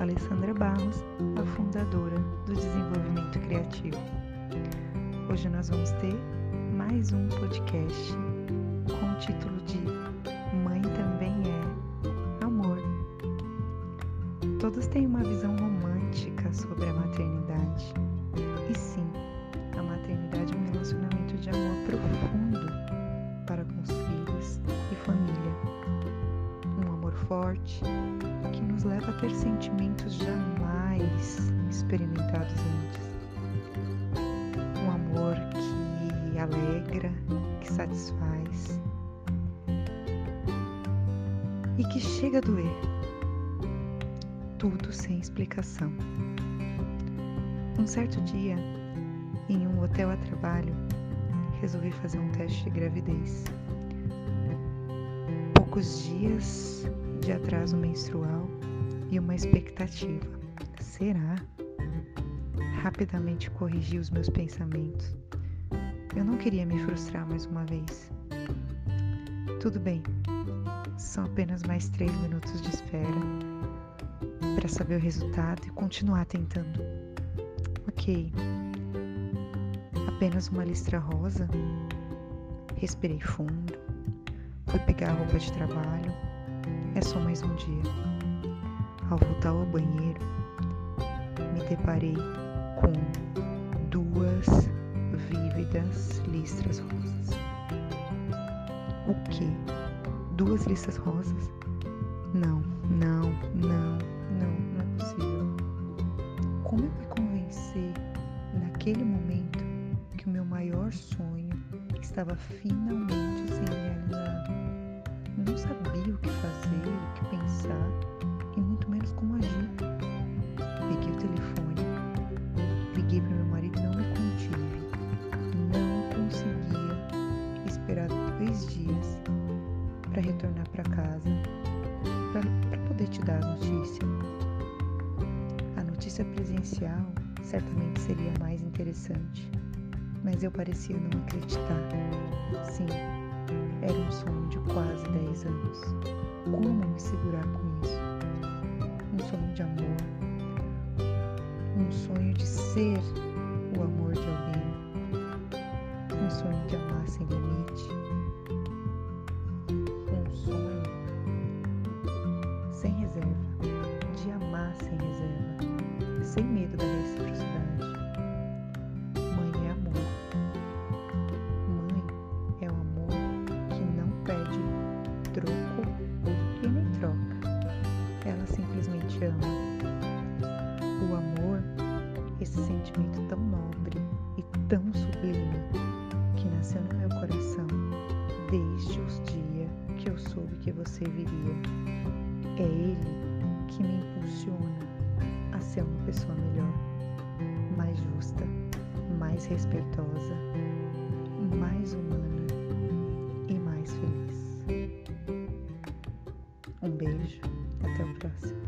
sou Alessandra Barros, a fundadora do Desenvolvimento Criativo. Hoje nós vamos ter mais um podcast com o título de Mãe também é amor. Todos têm uma visão romântica sobre a maternidade. E sim, a maternidade é um relacionamento que nos leva a ter sentimentos jamais experimentados antes alegra, que satisfaz e que chega a doer. Tudo sem explicação. Um certo dia, em um hotel a trabalho, resolvi fazer um teste de gravidez. Poucos dias de atraso menstrual e uma expectativa. Será? Rapidamente corrigi os meus pensamentos eu não queria me frustrar mais uma vez. Tudo bem, são apenas mais três minutos de espera para saber o resultado e continuar tentando. Ok, apenas uma listra rosa. Respirei fundo, fui pegar a roupa de trabalho. É só mais um dia. Ao voltar ao banheiro, me deparei com duas vívidas listras rosas. O que? Duas listras rosas? Não, não, não, não, não é possível. Como eu me convencer naquele momento que o meu maior sonho estava finalmente sendo realizado? Não sabia o que fazer, o que pensar e muito menos como agir. Peguei o telefone, liguei para meu marido e não me contive conseguia esperar dois dias para retornar para casa para poder te dar a notícia. A notícia presencial certamente seria mais interessante, mas eu parecia não acreditar. Sim, era um sonho de quase 10 sonho de ser o amor de alguém. Um sonho de amar sem limite, um sonho sem reserva, de amar sem reserva, sem medo da reciprocidade. nasceu no meu coração desde os dias que eu soube que você viria. É Ele que me impulsiona a ser uma pessoa melhor, mais justa, mais respeitosa, mais humana e mais feliz. Um beijo, até o próximo.